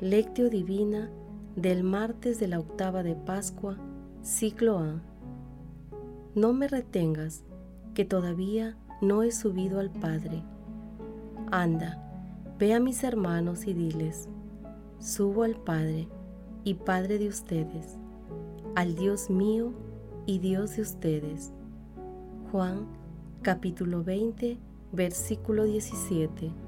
Lectio Divina del martes de la octava de Pascua, ciclo A. No me retengas, que todavía no he subido al Padre. Anda, ve a mis hermanos y diles, subo al Padre y Padre de ustedes, al Dios mío y Dios de ustedes. Juan capítulo 20, versículo 17.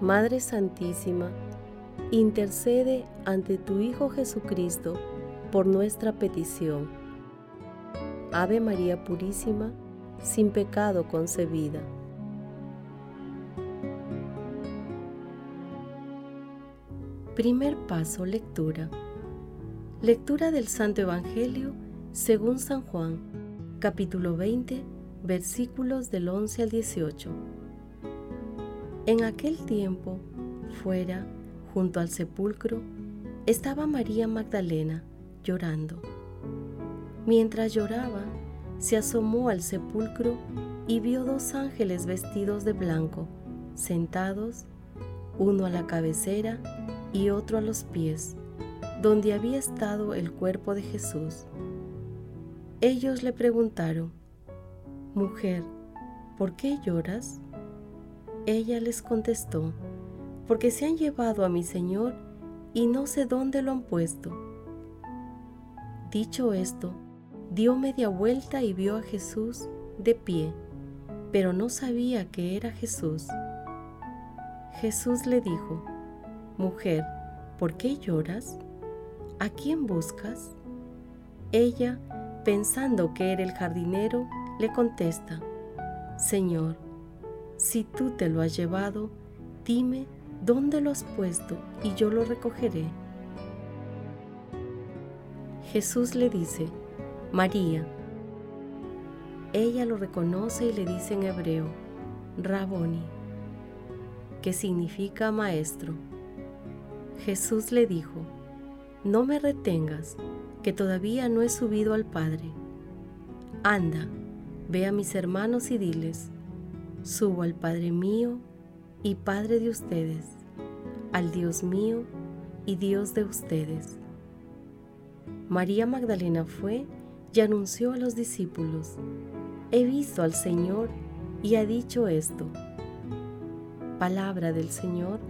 Madre Santísima, intercede ante tu Hijo Jesucristo por nuestra petición. Ave María Purísima, sin pecado concebida. Primer paso, lectura. Lectura del Santo Evangelio según San Juan, capítulo 20, versículos del 11 al 18. En aquel tiempo, fuera, junto al sepulcro, estaba María Magdalena llorando. Mientras lloraba, se asomó al sepulcro y vio dos ángeles vestidos de blanco, sentados, uno a la cabecera y otro a los pies donde había estado el cuerpo de Jesús. Ellos le preguntaron, Mujer, ¿por qué lloras? Ella les contestó, porque se han llevado a mi Señor y no sé dónde lo han puesto. Dicho esto, dio media vuelta y vio a Jesús de pie, pero no sabía que era Jesús. Jesús le dijo, Mujer, ¿por qué lloras? ¿A quién buscas? Ella, pensando que era el jardinero, le contesta, Señor, si tú te lo has llevado, dime dónde lo has puesto y yo lo recogeré. Jesús le dice, María. Ella lo reconoce y le dice en hebreo, Raboni, que significa maestro. Jesús le dijo, no me retengas, que todavía no he subido al Padre. Anda, ve a mis hermanos y diles, subo al Padre mío y Padre de ustedes, al Dios mío y Dios de ustedes. María Magdalena fue y anunció a los discípulos, he visto al Señor y ha dicho esto. Palabra del Señor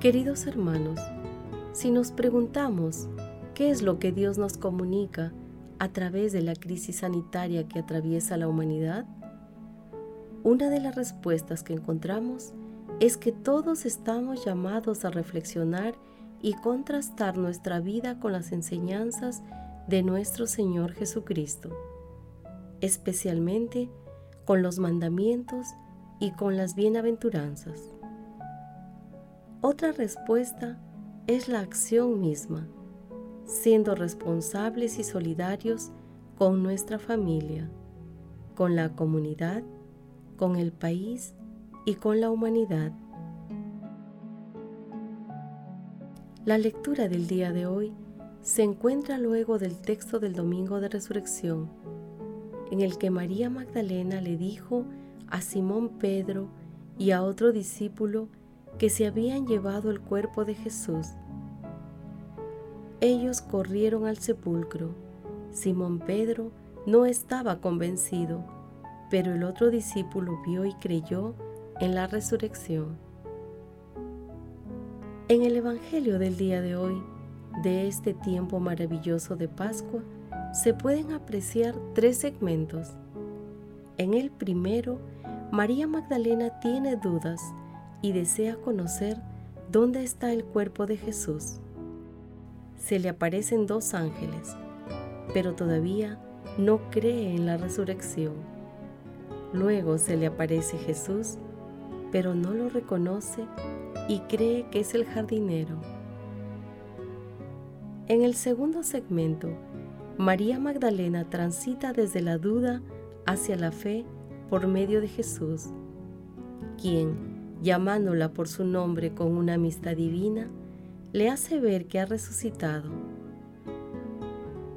Queridos hermanos, si nos preguntamos qué es lo que Dios nos comunica a través de la crisis sanitaria que atraviesa la humanidad, una de las respuestas que encontramos es que todos estamos llamados a reflexionar y contrastar nuestra vida con las enseñanzas de nuestro Señor Jesucristo, especialmente con los mandamientos y con las bienaventuranzas. Otra respuesta es la acción misma, siendo responsables y solidarios con nuestra familia, con la comunidad, con el país y con la humanidad. La lectura del día de hoy se encuentra luego del texto del Domingo de Resurrección, en el que María Magdalena le dijo a Simón Pedro y a otro discípulo que se habían llevado el cuerpo de Jesús. Ellos corrieron al sepulcro. Simón Pedro no estaba convencido, pero el otro discípulo vio y creyó en la resurrección. En el Evangelio del día de hoy, de este tiempo maravilloso de Pascua, se pueden apreciar tres segmentos. En el primero, María Magdalena tiene dudas y desea conocer dónde está el cuerpo de Jesús. Se le aparecen dos ángeles, pero todavía no cree en la resurrección. Luego se le aparece Jesús, pero no lo reconoce y cree que es el jardinero. En el segundo segmento, María Magdalena transita desde la duda hacia la fe por medio de Jesús, quien, llamándola por su nombre con una amistad divina, le hace ver que ha resucitado.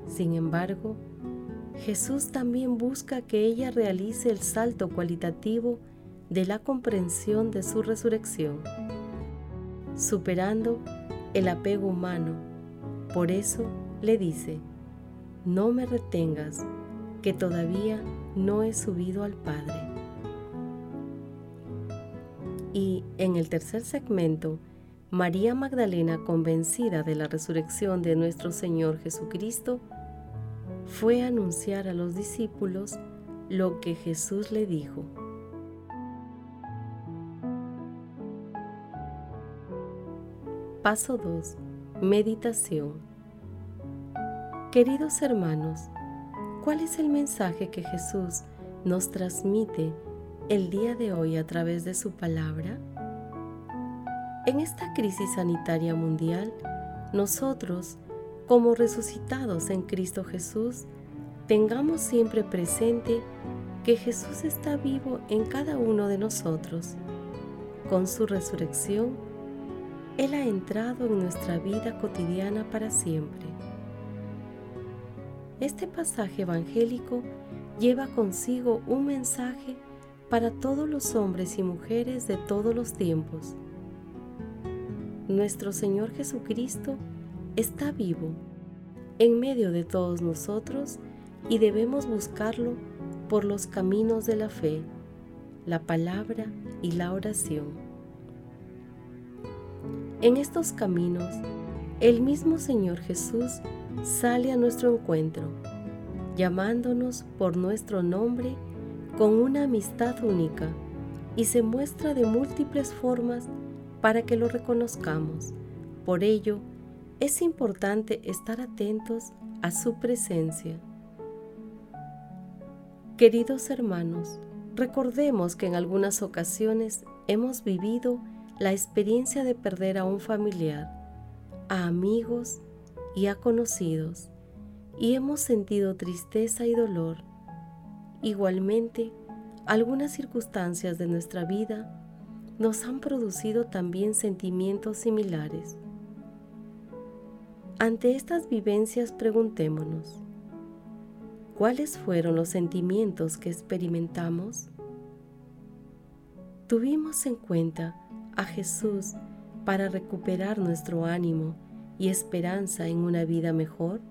Sin embargo, Jesús también busca que ella realice el salto cualitativo de la comprensión de su resurrección, superando el apego humano. Por eso le dice, no me retengas, que todavía no he subido al Padre. Y en el tercer segmento, María Magdalena, convencida de la resurrección de nuestro Señor Jesucristo, fue a anunciar a los discípulos lo que Jesús le dijo. Paso 2. Meditación. Queridos hermanos, ¿cuál es el mensaje que Jesús nos transmite el día de hoy a través de su palabra? En esta crisis sanitaria mundial, nosotros, como resucitados en Cristo Jesús, tengamos siempre presente que Jesús está vivo en cada uno de nosotros. Con su resurrección, Él ha entrado en nuestra vida cotidiana para siempre. Este pasaje evangélico lleva consigo un mensaje para todos los hombres y mujeres de todos los tiempos nuestro Señor Jesucristo está vivo en medio de todos nosotros y debemos buscarlo por los caminos de la fe, la palabra y la oración. En estos caminos, el mismo Señor Jesús sale a nuestro encuentro, llamándonos por nuestro nombre con una amistad única y se muestra de múltiples formas para que lo reconozcamos. Por ello, es importante estar atentos a su presencia. Queridos hermanos, recordemos que en algunas ocasiones hemos vivido la experiencia de perder a un familiar, a amigos y a conocidos, y hemos sentido tristeza y dolor. Igualmente, algunas circunstancias de nuestra vida nos han producido también sentimientos similares. Ante estas vivencias preguntémonos, ¿cuáles fueron los sentimientos que experimentamos? ¿Tuvimos en cuenta a Jesús para recuperar nuestro ánimo y esperanza en una vida mejor?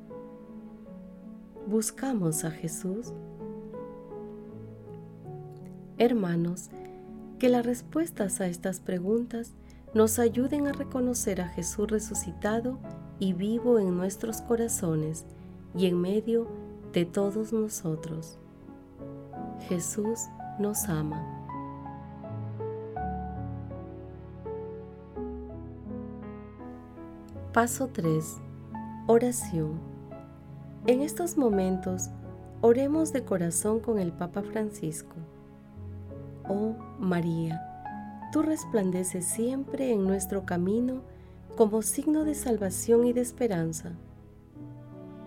¿Buscamos a Jesús? Hermanos, que las respuestas a estas preguntas nos ayuden a reconocer a Jesús resucitado y vivo en nuestros corazones y en medio de todos nosotros. Jesús nos ama. Paso 3. Oración. En estos momentos, oremos de corazón con el Papa Francisco. Oh María, tú resplandeces siempre en nuestro camino como signo de salvación y de esperanza.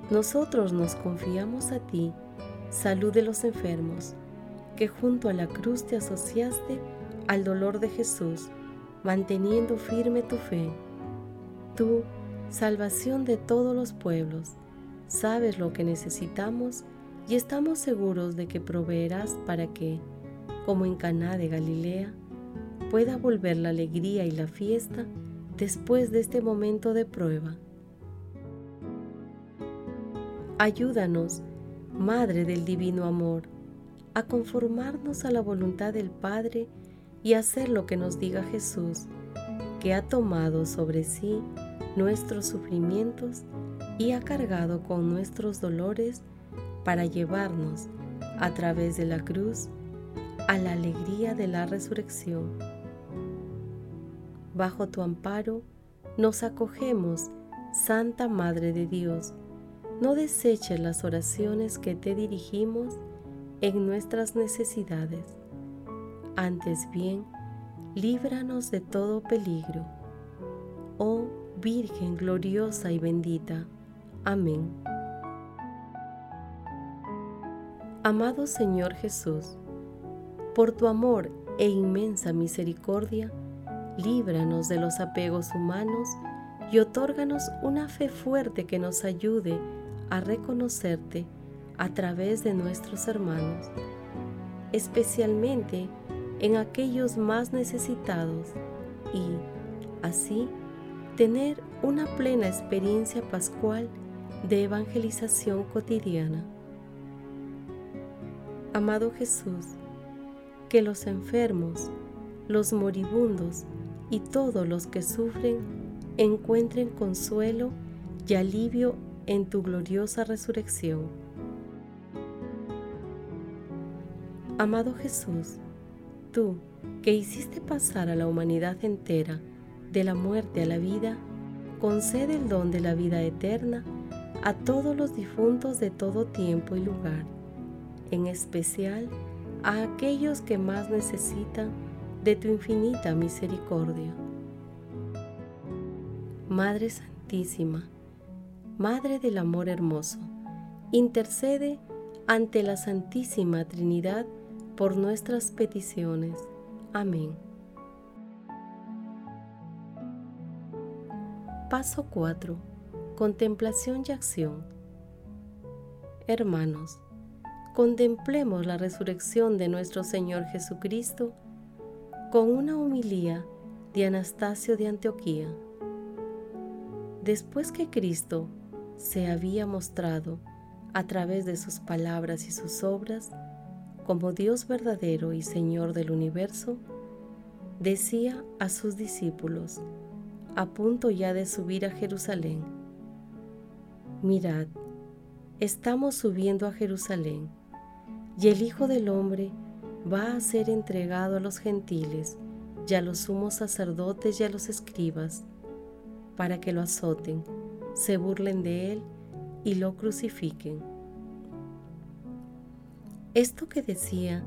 Nosotros nos confiamos a ti, salud de los enfermos, que junto a la cruz te asociaste al dolor de Jesús, manteniendo firme tu fe. Tú, salvación de todos los pueblos, sabes lo que necesitamos y estamos seguros de que proveerás para que, como en Caná de Galilea, pueda volver la alegría y la fiesta después de este momento de prueba. Ayúdanos, Madre del Divino Amor, a conformarnos a la voluntad del Padre y hacer lo que nos diga Jesús, que ha tomado sobre sí nuestros sufrimientos y ha cargado con nuestros dolores para llevarnos a través de la cruz a la alegría de la resurrección. Bajo tu amparo nos acogemos, Santa Madre de Dios, no deseches las oraciones que te dirigimos en nuestras necesidades. Antes bien, líbranos de todo peligro. Oh Virgen gloriosa y bendita. Amén. Amado Señor Jesús, por tu amor e inmensa misericordia, líbranos de los apegos humanos y otórganos una fe fuerte que nos ayude a reconocerte a través de nuestros hermanos, especialmente en aquellos más necesitados y, así, tener una plena experiencia pascual de evangelización cotidiana. Amado Jesús, que los enfermos, los moribundos y todos los que sufren encuentren consuelo y alivio en tu gloriosa resurrección. Amado Jesús, tú que hiciste pasar a la humanidad entera de la muerte a la vida, concede el don de la vida eterna a todos los difuntos de todo tiempo y lugar, en especial a aquellos que más necesitan de tu infinita misericordia. Madre Santísima, Madre del Amor Hermoso, intercede ante la Santísima Trinidad por nuestras peticiones. Amén. Paso 4. Contemplación y acción. Hermanos, contemplemos la resurrección de nuestro Señor Jesucristo con una humilía de Anastasio de Antioquía. Después que Cristo se había mostrado a través de sus palabras y sus obras como Dios verdadero y Señor del universo, decía a sus discípulos, a punto ya de subir a Jerusalén. Mirad, estamos subiendo a Jerusalén, y el Hijo del Hombre va a ser entregado a los gentiles y a los sumos sacerdotes y a los escribas, para que lo azoten, se burlen de él y lo crucifiquen. Esto que decía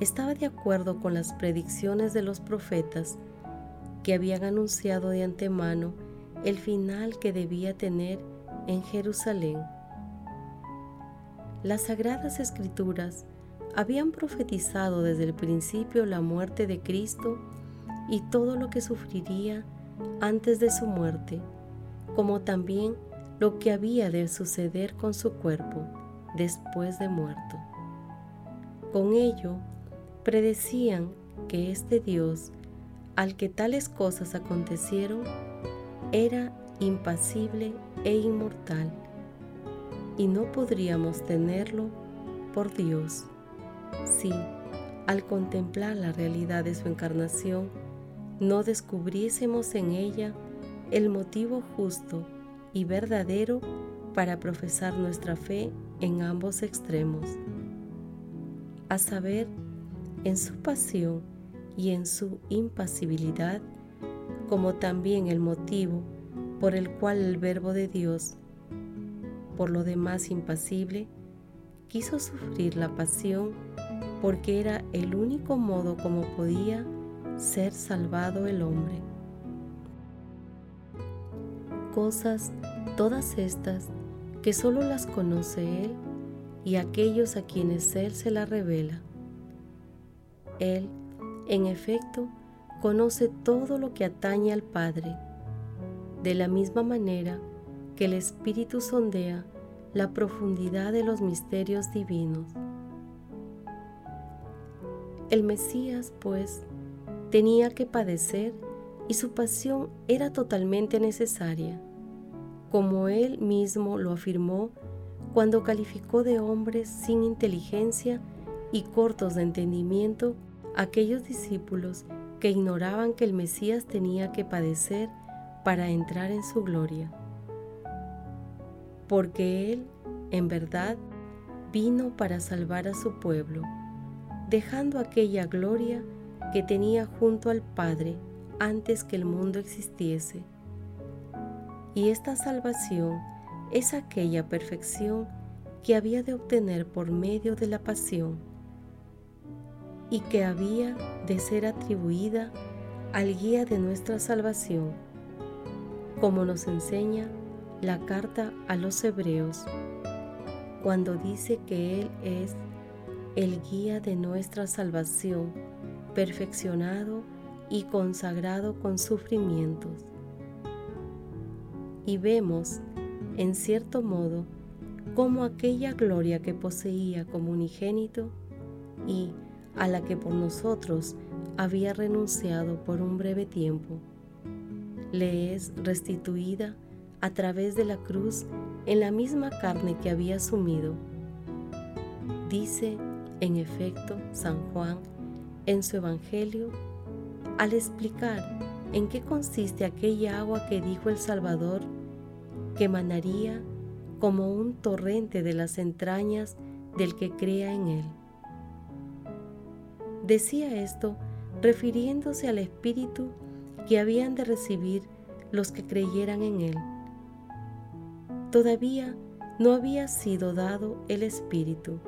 estaba de acuerdo con las predicciones de los profetas que habían anunciado de antemano el final que debía tener en Jerusalén. Las sagradas escrituras habían profetizado desde el principio la muerte de Cristo y todo lo que sufriría antes de su muerte, como también lo que había de suceder con su cuerpo después de muerto. Con ello, predecían que este Dios al que tales cosas acontecieron era impasible e inmortal, y no podríamos tenerlo por Dios si, al contemplar la realidad de su encarnación, no descubriésemos en ella el motivo justo y verdadero para profesar nuestra fe en ambos extremos, a saber, en su pasión y en su impasibilidad, como también el motivo por el cual el Verbo de Dios, por lo demás impasible, quiso sufrir la pasión porque era el único modo como podía ser salvado el hombre. Cosas, todas estas, que solo las conoce Él y aquellos a quienes Él se las revela. Él en efecto, conoce todo lo que atañe al Padre, de la misma manera que el Espíritu sondea la profundidad de los misterios divinos. El Mesías, pues, tenía que padecer y su pasión era totalmente necesaria, como él mismo lo afirmó cuando calificó de hombres sin inteligencia y cortos de entendimiento aquellos discípulos que ignoraban que el Mesías tenía que padecer para entrar en su gloria. Porque Él, en verdad, vino para salvar a su pueblo, dejando aquella gloria que tenía junto al Padre antes que el mundo existiese. Y esta salvación es aquella perfección que había de obtener por medio de la pasión y que había de ser atribuida al guía de nuestra salvación, como nos enseña la carta a los hebreos, cuando dice que Él es el guía de nuestra salvación, perfeccionado y consagrado con sufrimientos. Y vemos, en cierto modo, como aquella gloria que poseía como unigénito y a la que por nosotros había renunciado por un breve tiempo, le es restituida a través de la cruz en la misma carne que había asumido. Dice, en efecto, San Juan en su Evangelio al explicar en qué consiste aquella agua que dijo el Salvador que emanaría como un torrente de las entrañas del que crea en él. Decía esto refiriéndose al Espíritu que habían de recibir los que creyeran en él. Todavía no había sido dado el Espíritu,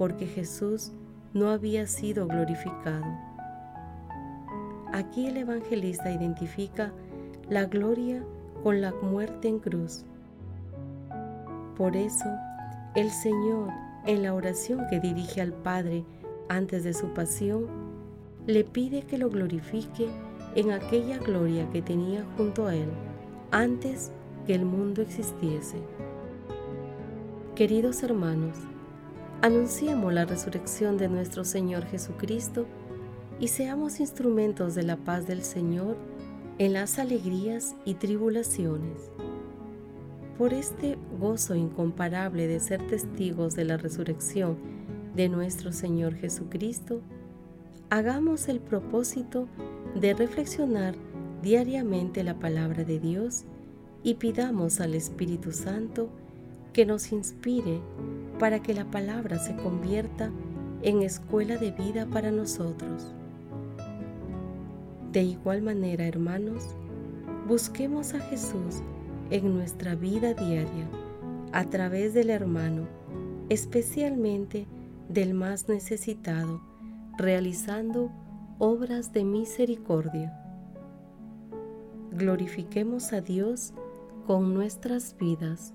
porque Jesús no había sido glorificado. Aquí el evangelista identifica la gloria con la muerte en cruz. Por eso, el Señor, en la oración que dirige al Padre antes de su pasión, le pide que lo glorifique en aquella gloria que tenía junto a Él antes que el mundo existiese. Queridos hermanos, anunciemos la resurrección de nuestro Señor Jesucristo y seamos instrumentos de la paz del Señor en las alegrías y tribulaciones. Por este gozo incomparable de ser testigos de la resurrección de nuestro Señor Jesucristo, hagamos el propósito de reflexionar diariamente la palabra de Dios y pidamos al Espíritu Santo que nos inspire para que la palabra se convierta en escuela de vida para nosotros. De igual manera, hermanos, busquemos a Jesús en nuestra vida diaria a través del hermano, especialmente del más necesitado, realizando obras de misericordia. Glorifiquemos a Dios con nuestras vidas.